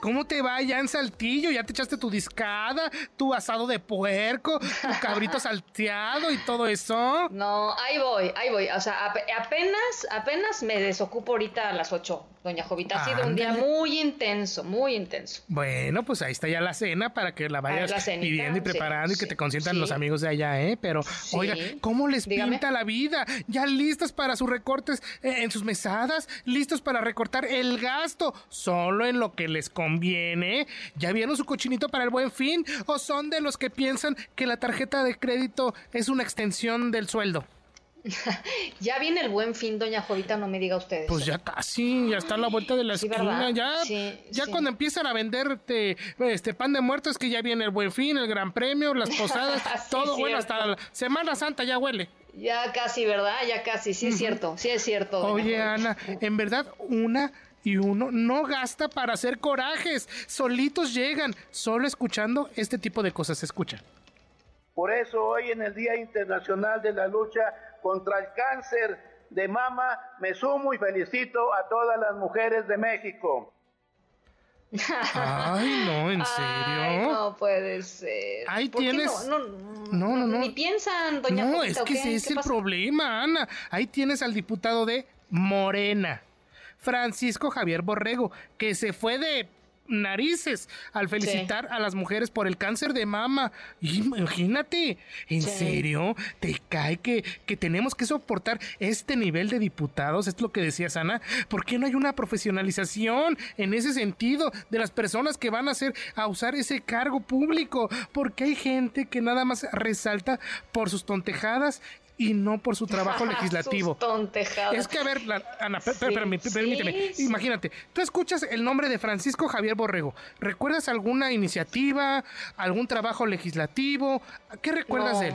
¿Cómo te va ya en Saltillo? ¿Ya te echaste tu discada, tu asado de puerco, tu cabrito salteado y todo eso? No, ahí voy, ahí voy. O sea, ap- apenas, apenas me desocupo ahorita a las 8, doña Jovita. Ha sido un día muy intenso, muy intenso. Bueno, pues ahí está ya la cena para que la vayas la cenita, pidiendo y sí, preparando y que sí, te consientan sí. los amigos de allá, ¿eh? Pero, oiga, ¿cómo les Dígame. pinta la vida? ¿Ya listos para sus recortes eh, en sus mesadas? ¿Listos para recortar el gasto solo en lo que les conviene? ¿Ya vieron su cochinito para el buen fin? ¿O son de los que piensan que la tarjeta de crédito es una extensión del sueldo? Ya viene el buen fin, doña Jovita, no me diga ustedes. Pues ya casi, ya está a la vuelta de la Sí, esquina, ¿verdad? ya, Sí, ya sí. cuando empiezan a venderte este pan de muertos que ya viene el buen fin, el gran premio, las posadas, todo bueno hasta la Semana Santa ya huele. Ya casi, ¿verdad? Ya casi, sí es cierto, sí es cierto. Oye. Ana, en verdad una y uno no gasta para hacer corajes, solitos llegan, solo escuchando este tipo de cosas se escuchan. Por eso hoy en el Día Internacional de la Lucha contra el Cáncer de Mama me sumo y felicito a todas las mujeres de México. Ay, no, en serio. Ay, no puede ser. Ahí ¿Por qué tienes- No, no, No, no, no. Ni piensan, doña No, Jovita, es ¿o que ese es ¿Qué el pasa? problema, Ana. Ahí tienes al diputado de Morena, Francisco Javier Borrego, que se fue de narices al felicitar a las mujeres por el cáncer de mama. Imagínate, ¿en Sí. serio? ¿Te cae que, que tenemos que soportar este nivel de diputados? Es lo que decía Ana. ¿Por qué no hay una profesionalización en ese sentido de las personas que van a hacer a usar ese cargo público? Porque hay gente que nada más resalta por sus tontejadas y no por su trabajo legislativo. Es que, a ver, la- Ana, Sí, permí- sí, permíteme. sí. Imagínate, tú escuchas el nombre de Francisco Javier Borrego. ¿Recuerdas alguna iniciativa, algún trabajo legislativo? ¿Qué recuerdas no. de él?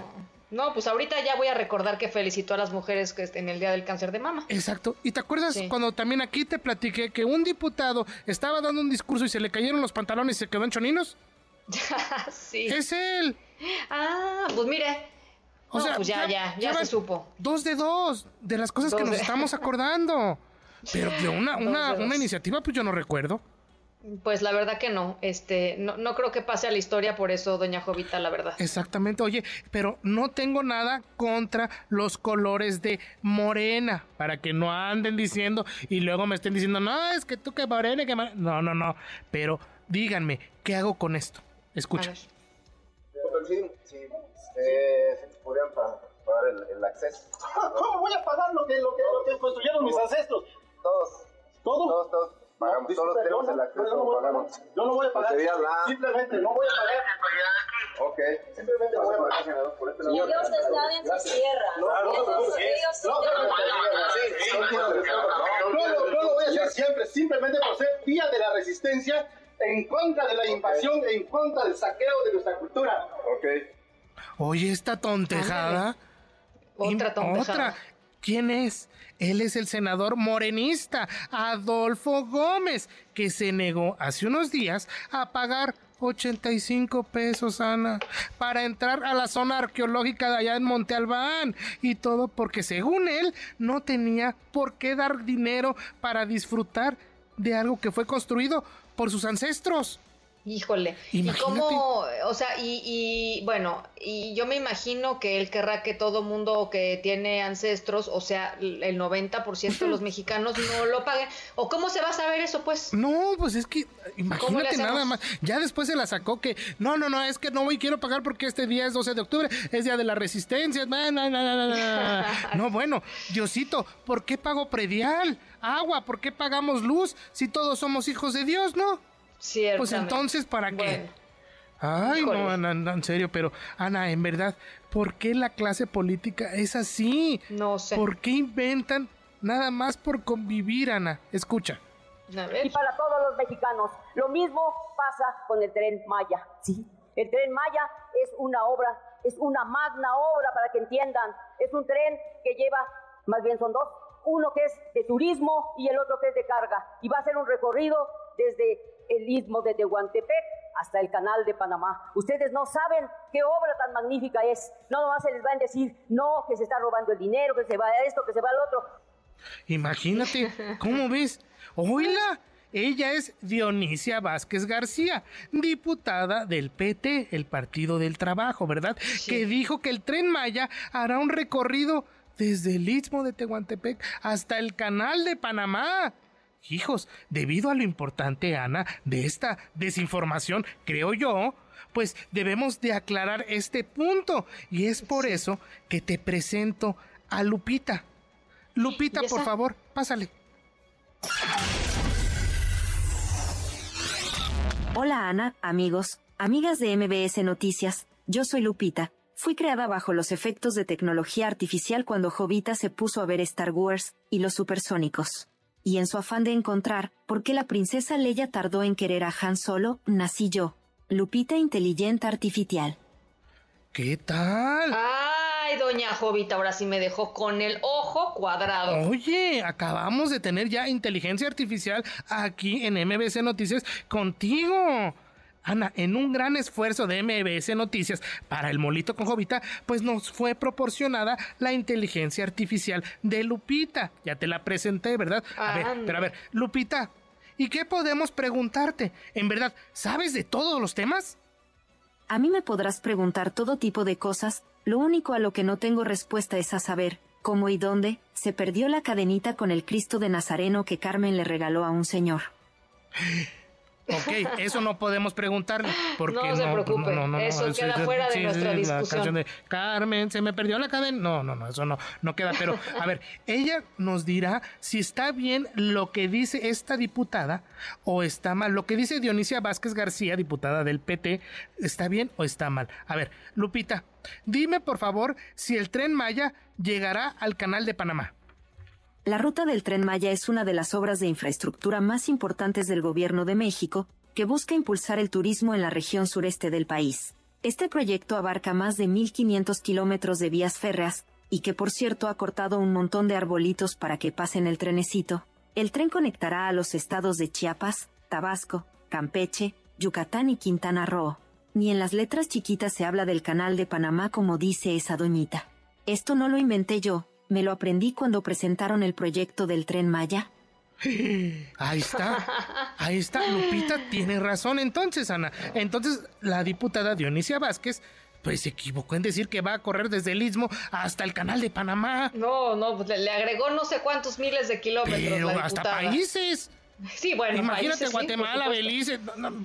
No, pues ahorita ya voy a recordar que felicitó a las mujeres que en el Día del Cáncer de Mama. Exacto. ¿Y te acuerdas Sí. cuando también aquí te platiqué que un diputado estaba dando un discurso y se le cayeron los pantalones y se quedó en choninos? sí. Es él. Ah, pues mire. O No, sea, pues ya, ya, ya, se supo. Dos de dos de las cosas que nos de- estamos acordando. Pero de una, una, de una iniciativa, pues yo no recuerdo. Pues la verdad que no. Este, no, no creo que pase a la historia por eso, doña Jovita, la verdad. Exactamente, oye, pero no tengo nada contra los colores de morena, para que no anden diciendo y luego me estén diciendo, no, es que tú que morena, que morena". No, no, no, pero díganme, ¿qué hago con esto? Escucha. sí, sí, eh, podrían pa- pagar el, el acceso. ¿Cómo voy a pagar lo que, lo que, lo que construyeron mis ancestros? Todos, ¿Todo? todos, todos pagamos, No, todos yo tenemos el yo acceso, no voy pagamos. Yo no voy a pagar. Pues sería la- Simplemente no voy a pagar. Ok, simplemente voy a pagar, por este. Ellos están en su tierra. No, no, no, no, Yo lo, yo voy a hacer siempre, simplemente por ser día de la resistencia en contra de la invasión, en contra del saqueo de nuestra cultura. Ok. Oye, esta tontejada. Otra tontejada. Otra. ¿Quién es? Él es el senador morenista, Adolfo Gómez, que se negó hace unos días a pagar 85 pesos, Ana, para entrar a la zona arqueológica de allá en Monte Albán. Y todo porque, según él, no tenía por qué dar dinero para disfrutar de algo que fue construido por sus ancestros. Híjole. ¿Y cómo, o sea, y, y bueno, y yo me imagino que él querrá que todo mundo que tiene ancestros, o sea, el 90% de los mexicanos no lo paguen. ¿O cómo se va a saber eso, pues? No, pues es que ¿Cómo imagínate nada más. Ya después se la sacó que no, no, no, es que no voy quiero pagar porque este día es 12 de octubre, es día de la resistencia. No, no, no. No, bueno, Diosito, ¿por qué pago predial? Agua, ¿por qué pagamos luz si todos somos hijos de Dios, no? Pues entonces, ¿para qué? Bueno. Ay, Híjole. no, Ana, Ana, en serio, pero Ana, en verdad, ¿por qué la clase política es así? No sé. ¿Por qué inventan nada más por convivir, Ana? Escucha. y para todos los mexicanos. Lo mismo pasa con el tren Maya, ¿sí? El tren Maya es una obra, es una magna obra para que entiendan. Es un tren que lleva, más bien son dos, uno que es de turismo y el otro que es de carga. Y va a ser un recorrido desde el istmo de Tehuantepec hasta el canal de Panamá. Ustedes no saben qué obra tan magnífica es. No nomás se les va a decir, no, que se está robando el dinero, que se va a esto, que se va al otro. Imagínate, ¿cómo ves? Oíla, ella es Dionisia Vázquez García, diputada del PT, el Partido del Trabajo, ¿verdad? Que dijo que el tren Maya hará un recorrido desde el istmo de Tehuantepec hasta el canal de Panamá. Hijos, debido a lo importante, Ana, de esta desinformación, creo yo, pues debemos de aclarar este punto. Y es por eso que te presento a Lupita. Lupita, por favor, pásale. Hola Ana, amigos, amigas de MBS Noticias, yo soy Lupita. Fui creada bajo los efectos de tecnología artificial cuando Jovita se puso a ver Star Wars y los supersónicos. Y en su afán de encontrar por qué la princesa Leia tardó en querer a Han Solo, nací yo, Lupita Inteligente Artificial. ¿Qué tal? Ay, doña Jovita, ahora sí me dejó con el ojo cuadrado. Oye, acabamos de tener ya inteligencia artificial aquí en MBC Noticias contigo. Ana, en un gran esfuerzo de MBS Noticias para el molito con Jovita, pues nos fue proporcionada la inteligencia artificial de Lupita. Ya te la presenté, ¿verdad? A ver, pero a ver, Lupita, ¿y qué podemos preguntarte? ¿En verdad sabes de todos los temas? A mí me podrás preguntar todo tipo de cosas, lo único a lo que no tengo respuesta es a saber, cómo y dónde, se perdió la cadenita con el Cristo de Nazareno que Carmen le regaló a un señor. Ok, eso no podemos preguntarle. Porque no se preocupe, eso queda fuera de nuestra discusión. de Carmen, se me perdió la cadena. No, no, no, eso no, no queda. Pero, a ver, ella nos dirá si está bien lo que dice esta diputada o está mal. Lo que dice Dionisia Vázquez García, diputada del PT, ¿está bien o está mal? A ver, Lupita, dime por favor si el tren Maya llegará al canal de Panamá. La ruta del tren Maya es una de las obras de infraestructura más importantes del Gobierno de México, que busca impulsar el turismo en la región sureste del país. Este proyecto abarca más de 1.500 kilómetros de vías férreas, y que por cierto ha cortado un montón de arbolitos para que pasen el trenecito. El tren conectará a los estados de Chiapas, Tabasco, Campeche, Yucatán y Quintana Roo. Ni en las letras chiquitas se habla del canal de Panamá como dice esa doñita. Esto no lo inventé yo, me lo aprendí cuando presentaron el proyecto del tren Maya. Ahí está, ahí está, Lupita tiene razón entonces, Ana. Entonces, la diputada Dionisia Vázquez pues se equivocó en decir que va a correr desde el Istmo hasta el canal de Panamá. No, no, pues le agregó no sé cuántos miles de kilómetros. Pero hasta países. Sí, bueno, imagínate Guatemala, Belice,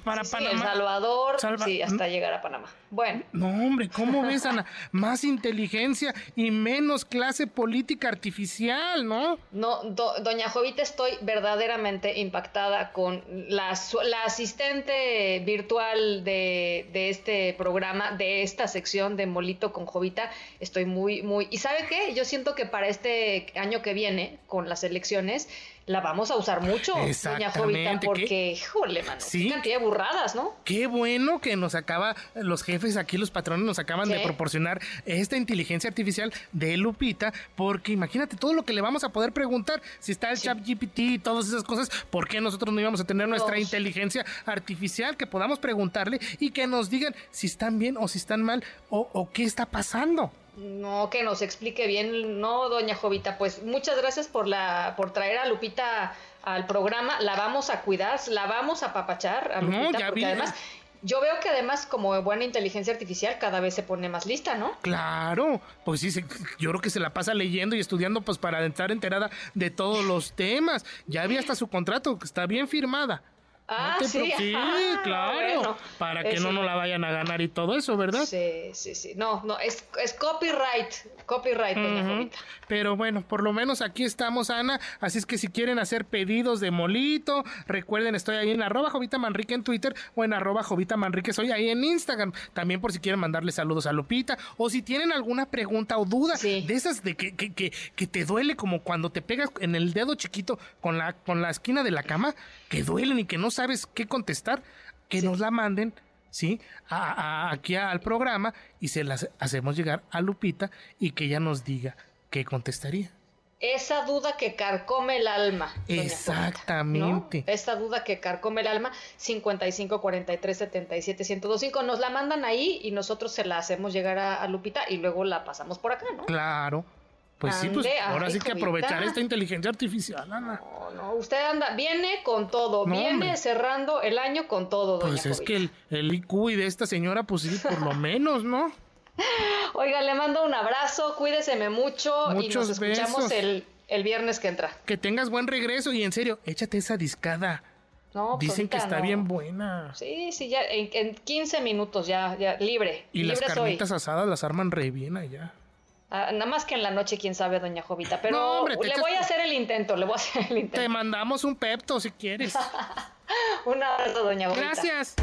para Panamá. El Salvador, sí, hasta llegar a Panamá. Bueno. No, hombre, ¿cómo ves, Ana? Más inteligencia y menos clase política artificial, ¿no? No, doña Jovita, estoy verdaderamente impactada con la, la asistente virtual de, de, este programa, de esta sección de Molito con Jovita. Estoy muy, muy. ¿Y sabe qué? Yo siento que para este año que viene, con las elecciones, la vamos a usar mucho, doña Jovita, porque, híjole, mano, sí. cantidad de burradas, ¿no? Qué bueno que nos acaba, los jefes aquí, los patrones, nos acaban de proporcionar esta inteligencia artificial de Lupita, porque imagínate todo lo que le vamos a poder preguntar, si está el chat GPT y todas esas cosas, ¿por qué nosotros no íbamos a tener nuestra inteligencia artificial que podamos preguntarle y que nos digan si están bien o si están mal o, o qué está pasando? No, que nos explique bien, no, doña Jovita, pues muchas gracias por la, por traer a Lupita al programa, la vamos a cuidar, la vamos a papachar a Lupita, porque además yo veo que además como buena inteligencia artificial cada vez se pone más lista, ¿no? Claro, pues sí, yo creo que se la pasa leyendo y estudiando pues para estar enterada de todos los temas. Ya había hasta su contrato, que está bien firmada. Ah, No te sí. Ah, claro. bueno. para que no nos la vayan a ganar y todo eso, ¿verdad? Sí, sí, sí. No, no, es, es copyright. Copyright, doña Ujú. Jovita. Pero bueno, por lo menos aquí estamos, Ana. Así es que si quieren hacer pedidos de molito, recuerden, estoy ahí en arroba Jovita Manrique en Twitter o en arroba Jovita Manrique, soy ahí en Instagram. También por si quieren mandarle saludos a Lupita o si tienen alguna pregunta o duda Sí. de esas de que, que, que, que te duele como cuando te pegas en el dedo chiquito con la, con la esquina de la cama, que duelen y que no sabes qué contestar, que nos la manden. ¿sí? A- a- aquí al programa y se las hacemos llegar a Lupita y que ella nos diga qué contestaría. Esa duda que carcome el alma. Exactamente. ¿no? Esa duda que carcome el alma, 55 43 77 1025. Nos la mandan ahí y nosotros se la hacemos llegar a, a Lupita y luego la pasamos por acá, ¿no? Claro. Pues sí, pues ahora ay, sí que Jovita. aprovechar esta inteligencia artificial, Ana. No, no, usted anda, viene con todo, No, viene hombre. cerrando el año con todo, doña Pues es Jovita. que el, el IQ y de esta señora, pues sí, por lo menos, ¿no? Oiga, le mando un abrazo, cuídeseme mucho y nos escuchamos el, el viernes que entra. Que tengas buen regreso y en serio, échate esa discada. No, pues Dicen que está no. bien buena. Sí, sí, ya en, en 15 minutos ya, ya libre. Y libre las soy. carnitas asadas las arman re bien allá. Ah, nada más que en la noche, quién sabe, doña Jovita. Pero No, hombre, te le echas- voy a hacer el intento, le voy a hacer el Te intento. mandamos un pepto si quieres. Un abrazo, doña Jovita. Gracias.